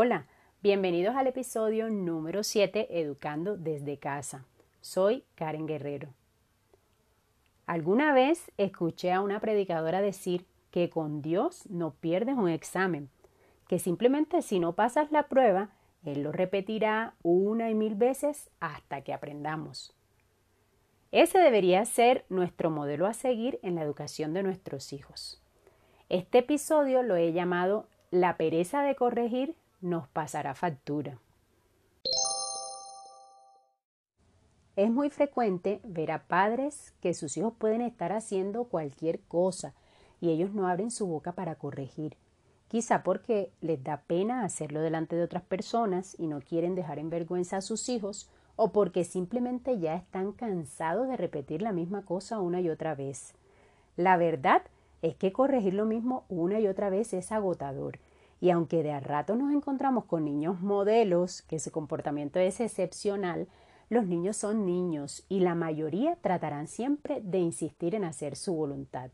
Hola, bienvenidos al episodio número 7 Educando desde casa. Soy Karen Guerrero. Alguna vez escuché a una predicadora decir que con Dios no pierdes un examen, que simplemente si no pasas la prueba, Él lo repetirá una y mil veces hasta que aprendamos. Ese debería ser nuestro modelo a seguir en la educación de nuestros hijos. Este episodio lo he llamado La pereza de corregir nos pasará factura. Es muy frecuente ver a padres que sus hijos pueden estar haciendo cualquier cosa y ellos no abren su boca para corregir. Quizá porque les da pena hacerlo delante de otras personas y no quieren dejar en vergüenza a sus hijos o porque simplemente ya están cansados de repetir la misma cosa una y otra vez. La verdad es que corregir lo mismo una y otra vez es agotador y aunque de a rato nos encontramos con niños modelos, que su comportamiento es excepcional, los niños son niños y la mayoría tratarán siempre de insistir en hacer su voluntad.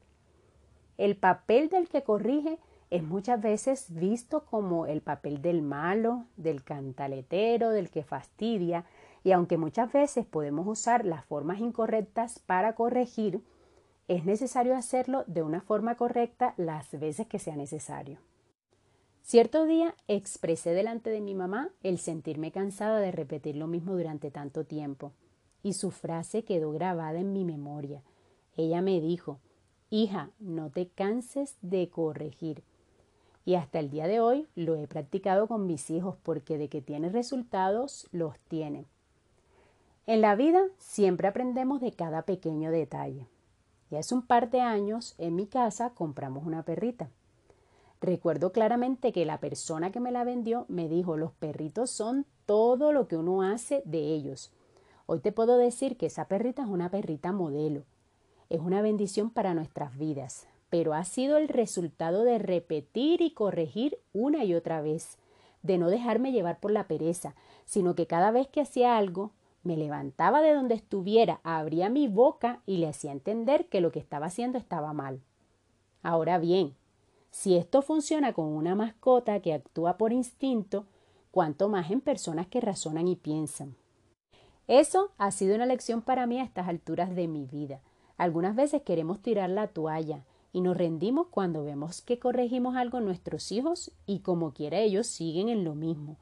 El papel del que corrige es muchas veces visto como el papel del malo, del cantaletero, del que fastidia, y aunque muchas veces podemos usar las formas incorrectas para corregir, es necesario hacerlo de una forma correcta las veces que sea necesario. Cierto día expresé delante de mi mamá el sentirme cansada de repetir lo mismo durante tanto tiempo, y su frase quedó grabada en mi memoria. Ella me dijo Hija, no te canses de corregir. Y hasta el día de hoy lo he practicado con mis hijos porque de que tiene resultados, los tiene. En la vida siempre aprendemos de cada pequeño detalle. Y hace un par de años en mi casa compramos una perrita. Recuerdo claramente que la persona que me la vendió me dijo, los perritos son todo lo que uno hace de ellos. Hoy te puedo decir que esa perrita es una perrita modelo. Es una bendición para nuestras vidas, pero ha sido el resultado de repetir y corregir una y otra vez, de no dejarme llevar por la pereza, sino que cada vez que hacía algo, me levantaba de donde estuviera, abría mi boca y le hacía entender que lo que estaba haciendo estaba mal. Ahora bien, si esto funciona con una mascota que actúa por instinto, cuanto más en personas que razonan y piensan. Eso ha sido una lección para mí a estas alturas de mi vida. Algunas veces queremos tirar la toalla y nos rendimos cuando vemos que corregimos algo en nuestros hijos y como quiera ellos siguen en lo mismo.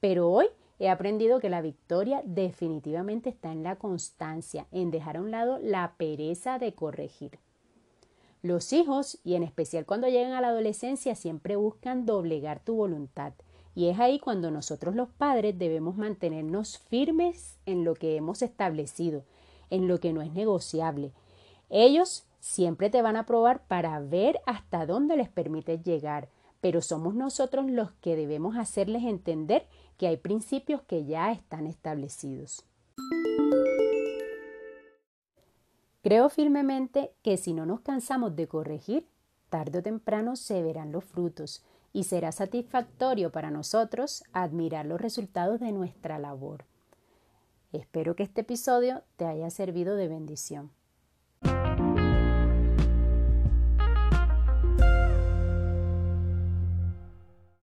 Pero hoy he aprendido que la victoria definitivamente está en la constancia, en dejar a un lado la pereza de corregir. Los hijos, y en especial cuando llegan a la adolescencia, siempre buscan doblegar tu voluntad. Y es ahí cuando nosotros los padres debemos mantenernos firmes en lo que hemos establecido, en lo que no es negociable. Ellos siempre te van a probar para ver hasta dónde les permites llegar, pero somos nosotros los que debemos hacerles entender que hay principios que ya están establecidos. Creo firmemente que si no nos cansamos de corregir, tarde o temprano se verán los frutos y será satisfactorio para nosotros admirar los resultados de nuestra labor. Espero que este episodio te haya servido de bendición.